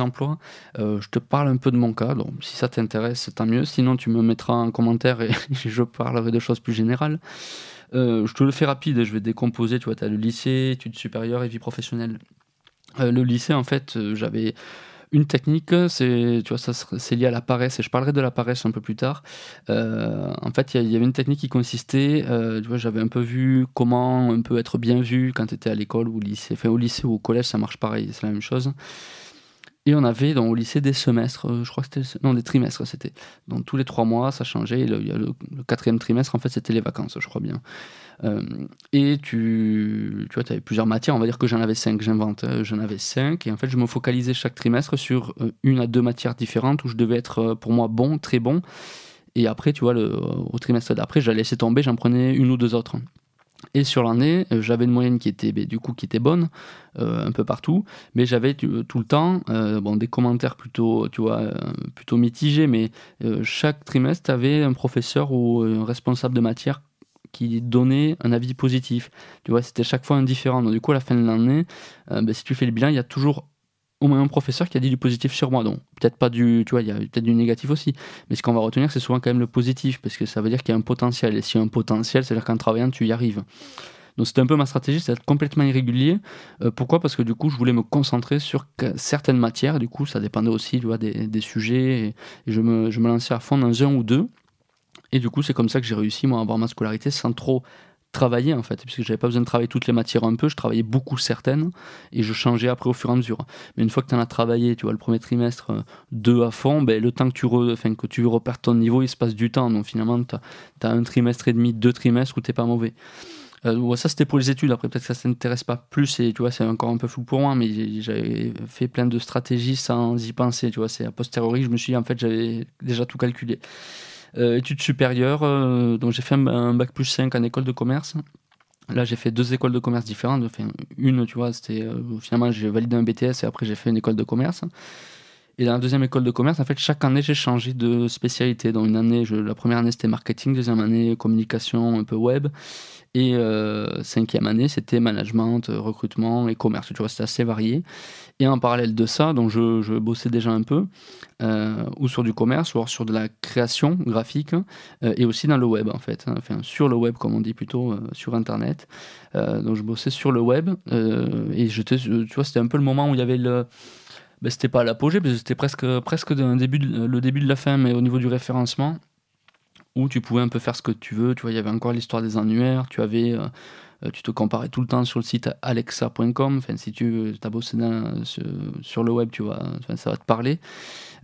emplois, je te parle un peu de mon cas. Donc, si ça t'intéresse, tant mieux. Sinon, tu me mettras en commentaire et je parlerai de choses plus générales. je te le fais rapide, je vais décomposer. Tu vois, tu as le lycée, études supérieures et vie professionnelle. le lycée, en fait, j'avais une technique, c'est lié à la paresse et je parlerai de la paresse un peu plus tard. Euh, en fait, il y, avait une technique qui consistait, euh, tu vois, j'avais un peu vu comment un peu être bien vu quand tu étais à l'école ou au lycée, enfin au lycée ou au collège, ça marche pareil, c'est la même chose. Et on avait dans, au lycée des semestres, euh, je crois que c'était. Non, des trimestres, c'était. Donc tous les trois mois, ça changeait. Le, le, quatrième trimestre, en fait, c'était les vacances, je crois bien. Euh, et tu, tu vois, tu avais plusieurs matières, on va dire que j'en avais cinq, j'invente. Euh, j'en avais cinq, et en fait, je me focalisais chaque trimestre sur une à deux matières différentes où je devais être, pour moi, bon, très bon. Et après, tu vois, au trimestre d'après, j'allais laisser tomber, j'en prenais une ou deux autres. Et sur l'année, euh, j'avais une moyenne qui était ben, du coup qui était bonne euh, un peu partout, mais j'avais tout le temps euh, bon des commentaires plutôt tu vois plutôt mitigés, mais chaque trimestre avait un professeur ou un responsable de matière qui donnait un avis positif. Tu vois, c'était chaque fois indifférent. Donc du coup à la fin de l'année, ben, si tu fais le bilan, il y a toujours au moins un professeur qui a dit du positif sur moi. Donc, peut-être pas du, tu vois, il y a peut-être du négatif aussi. Mais ce qu'on va retenir, c'est souvent quand même le positif, parce que ça veut dire qu'il y a un potentiel. Et s'il y a un potentiel, c'est-à-dire qu'en travaillant, tu y arrives. Donc, c'était un peu ma stratégie, c'est d'être complètement irrégulier. Euh, pourquoi? Parce que du coup, je voulais me concentrer sur certaines matières. Du coup, ça dépendait aussi, tu vois, des, sujets. Et, je, me, je me lançais à fond dans un ou deux. Et du coup, c'est comme ça que j'ai réussi, moi, à avoir ma scolarité sans trop travailler en fait, puisque j'avais pas besoin de travailler toutes les matières un peu, je travaillais beaucoup certaines et je changeais après au fur et à mesure. Mais une fois que tu en as travaillé, tu vois, le premier trimestre, euh, deux à fond, ben, le temps que tu, re, enfin, que tu repères ton niveau, il se passe du temps. Donc finalement, tu as, un trimestre et demi, deux trimestres où t'es pas mauvais. Euh, ça c'était pour les études, après peut-être que ça s'intéresse pas plus et tu vois, c'est encore un peu flou pour moi, mais j'avais fait plein de stratégies sans y penser, tu vois, c'est a posteriori, je me suis dit, en fait, j'avais déjà tout calculé. Euh, études supérieures, euh, donc j'ai fait un, bac plus 5 en école de commerce. Là, j'ai fait deux écoles de commerce différentes. Une, tu vois, c'était euh, finalement j'ai validé un BTS et après j'ai fait une école de commerce. Et dans la deuxième école de commerce, en fait, chaque année, j'ai changé de spécialité. Donc, une année, la première année, c'était marketing, deuxième année, communication, un peu web. Et euh, cinquième année, c'était management, euh, recrutement et commerce. Tu vois, c'était assez varié. Et en parallèle de ça, donc je, bossais déjà un peu, euh, ou sur du commerce, ou sur de la création graphique, et aussi dans le web, en fait. Hein. Enfin, sur le web, comme on dit plutôt, sur Internet. donc, je bossais sur le web. et tu vois, c'était un peu le moment où il y avait le. Ben, c'était pas l'apogée, mais c'était presque, presque le début de la fin, mais au niveau du référencement où tu pouvais un peu faire ce que tu veux. Tu vois, il y avait encore l'histoire des annuaires. Tu avais, euh, euh, tu te comparais tout le temps sur le site alexa.com. Enfin, si tu as bossé sur, le web, tu vois, ça va te parler.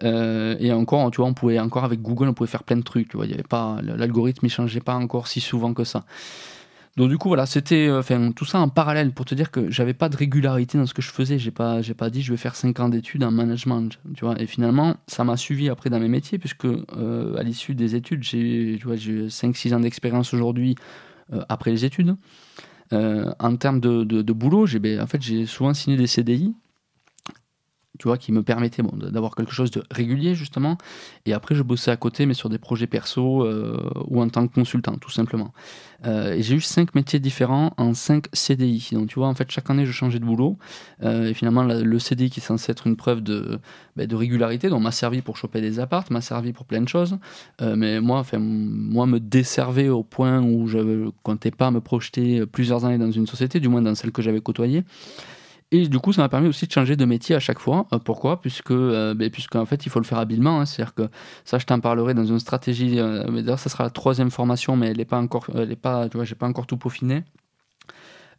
Euh, et encore, tu vois, on pouvait encore avec Google, on pouvait faire plein de trucs. Tu vois, il y avait pas l'algorithme, il changeait pas encore si souvent que ça. Donc du coup voilà, c'était euh, enfin tout ça en parallèle pour te dire que j'avais pas de régularité dans ce que je faisais, j'ai pas j'ai pas dit je vais faire 5 ans d'études en management. Et finalement, ça m'a suivi après dans mes métiers puisque euh, à l'issue des études, j'ai tu vois, j'ai 5 6 ans d'expérience aujourd'hui euh, après les études. en termes de, de, boulot, j'ai ben, en fait j'ai souvent signé des CDI tu vois, qui me permettait bon, d'avoir quelque chose de régulier justement. Et après, je bossais à côté, mais sur des projets perso euh, ou en tant que consultant, tout simplement. Euh, et j'ai eu cinq métiers différents en cinq CDI. Donc, tu vois, en fait, chaque année, je changeais de boulot. Euh, et finalement, le CDI qui est censé être une preuve de, ben, de régularité, donc m'a servi pour choper des appartes, m'a servi pour plein de choses. mais moi, enfin, moi, me desservait au point où je ne comptais pas me projeter plusieurs années dans une société, du moins dans celle que j'avais côtoyée. Et du coup, ça m'a permis aussi de changer de métier à chaque fois. Euh, pourquoi? Puisque, euh, puisqu'en fait, il faut le faire habilement. Hein. C'est-à-dire que ça, je t'en parlerai dans une stratégie. Euh, d'ailleurs, ça sera la troisième formation, mais elle n'est pas encore, elle pas, tu j'ai pas encore tout peaufiné.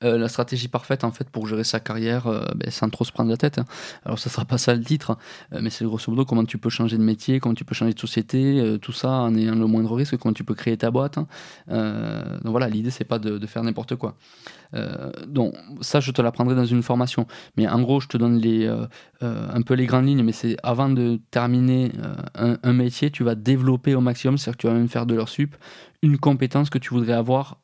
Euh, la stratégie parfaite en fait pour gérer sa carrière euh, ben, sans trop se prendre la tête. Alors ça sera pas ça le titre, euh, mais c'est grosso modo comment tu peux changer de métier, comment tu peux changer de société, tout ça en ayant le moindre risque, comment tu peux créer ta boîte. donc voilà, l'idée c'est pas de, faire n'importe quoi. donc ça je te l'apprendrai dans une formation, mais en gros je te donne un peu les grandes lignes, mais c'est avant de terminer un, un métier, tu vas développer au maximum, c'est-à-dire que tu vas même faire de leur sup, une compétence que tu voudrais avoir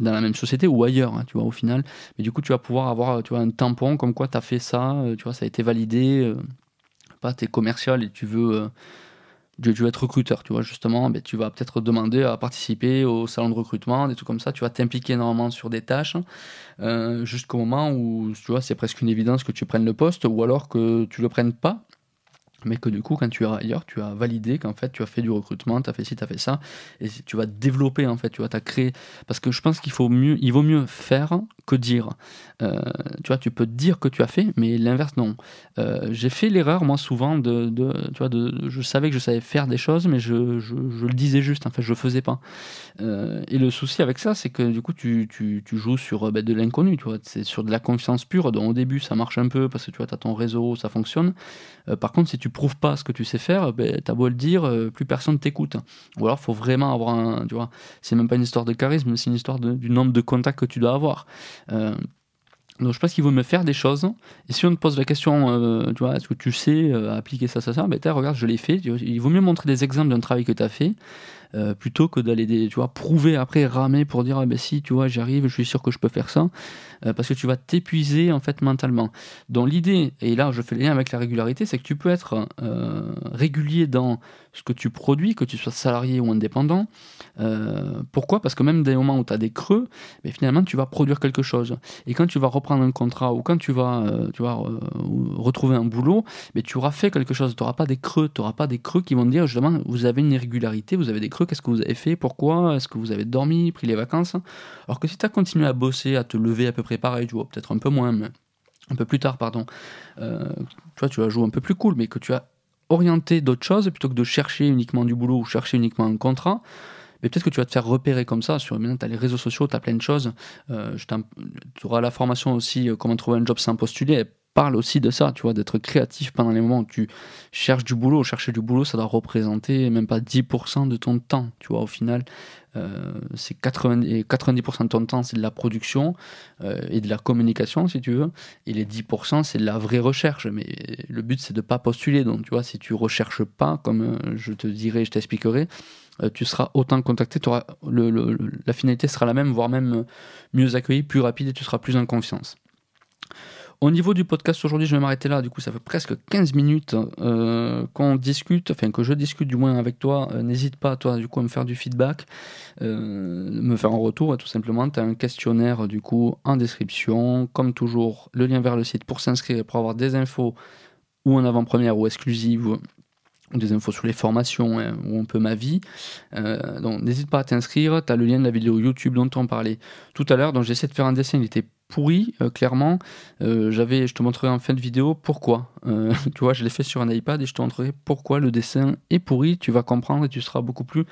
dans la même société ou ailleurs, hein, tu vois, au final. Mais du coup, tu vas pouvoir avoir un tampon comme quoi tu as fait ça, euh, tu vois, ça a été validé. Euh, pas, tu es commercial et tu veux, euh, tu être recruteur, tu vois, justement, ben, tu vas peut-être demander à participer au salon de recrutement, des trucs comme ça. Tu vas t'impliquer énormément sur des tâches jusqu'au moment où, tu vois, c'est presque une évidence que tu prennes le poste ou alors que tu le prennes pas mais que du coup, quand tu es ailleurs, tu as validé qu'en fait, tu as fait du recrutement, tu as fait ci, tu as fait ça, et tu vas développer, en fait, tu vois, as créé. Parce que je pense qu'il faut mieux, il vaut mieux faire que dire. Euh, tu vois, tu peux dire que tu as fait, mais l'inverse, non. Euh, j'ai fait l'erreur, moi, souvent, de, tu vois, de, je savais que je savais faire des choses, mais je, je, le disais juste, en fait, je le faisais pas. Euh, et le souci avec ça, c'est que du coup, tu, tu, joues sur ben, de l'inconnu, tu vois, c'est sur de la confiance pure. Donc, au début, ça marche un peu parce que tu vois, tu as ton réseau, ça fonctionne. par contre, si tu prouves pas ce que tu sais faire, ben, as beau le dire, plus personne t'écoute. Ou alors, faut vraiment avoir un, tu vois, c'est même pas une histoire de charisme, c'est une histoire du nombre de contacts que tu dois avoir. Euh, donc je pense qu'il vaut me faire des choses. Et si on te pose la question, euh, tu vois, est-ce que tu sais euh, appliquer ça, ça, ça, ben regarde, je l'ai fait. Il vaut mieux montrer des exemples d'un travail que tu as fait. Plutôt que d'aller tu vois prouver après ramer pour dire ah ben si tu vois j'arrive je suis sûr que je peux faire ça. Parce que tu vas t'épuiser en fait mentalement. Donc l'idée et là je fais le lien avec la régularité c'est que tu peux être régulier dans ce que tu produis, que tu sois salarié ou indépendant. Euh, pourquoi? Parce que même des moments où tu as des creux, mais finalement tu vas produire quelque chose. Et quand tu vas reprendre un contrat ou quand tu vas, euh, euh, retrouver un boulot, mais tu auras fait quelque chose. Tu n'auras pas des creux. Tu n'auras pas des creux qui vont te dire justement vous avez une irrégularité, vous avez des creux, qu'est-ce que vous avez fait, pourquoi, est-ce que vous avez dormi, pris les vacances? Alors que si tu as continué à bosser, à te lever à peu près pareil, tu vois, peut-être un peu moins, mais un peu plus tard, pardon, tu vois, tu vas jouer un peu plus cool, mais que tu as orienter d'autres choses plutôt que de chercher uniquement du boulot ou chercher uniquement un contrat. Mais peut-être que tu vas te faire repérer comme ça. Sur, maintenant, tu as les réseaux sociaux, tu as plein de choses. Euh, tu auras la formation aussi, euh, comment trouver un job sans postuler. Parle aussi de ça, tu vois, d'être créatif pendant les moments où tu cherches du boulot. Chercher du boulot, ça doit représenter même pas 10% de ton temps, tu vois, au final. Euh, c'est 90%, 90 de ton temps, c'est de la production euh, et de la communication, si tu veux. Et les 10%, c'est de la vraie recherche. Mais le but, c'est de ne pas postuler. Donc, tu vois, si tu recherches pas, comme euh, je te dirai, je t'expliquerai, tu seras autant contacté, auras, la finalité sera la même, voire même mieux accueillie, plus rapide et tu seras plus en confiance. Au niveau du podcast aujourd'hui, je vais m'arrêter là. Du coup, ça fait presque 15 minutes euh, qu'on discute, enfin que je discute du moins avec toi. Euh, n'hésite pas, toi, du coup, à me faire du feedback, euh, me faire un retour, tout simplement. Tu as un questionnaire, du coup, en description. Comme toujours, le lien vers le site pour s'inscrire, pour avoir des infos ou en avant-première ou exclusive des infos sur les formations hein, ou un peu ma vie. donc n'hésite pas à t'inscrire, tu as le lien de la vidéo YouTube dont on parlait tout à l'heure. Donc j'essaie de faire un dessin, il était pourri, euh, clairement. Euh, je te montrerai en fin de vidéo pourquoi. Euh, tu vois, je l'ai fait sur un iPad et je te montrerai pourquoi le dessin est pourri. Tu vas comprendre et tu seras beaucoup plus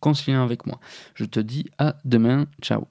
conciliant avec moi. Je te dis à demain. Ciao.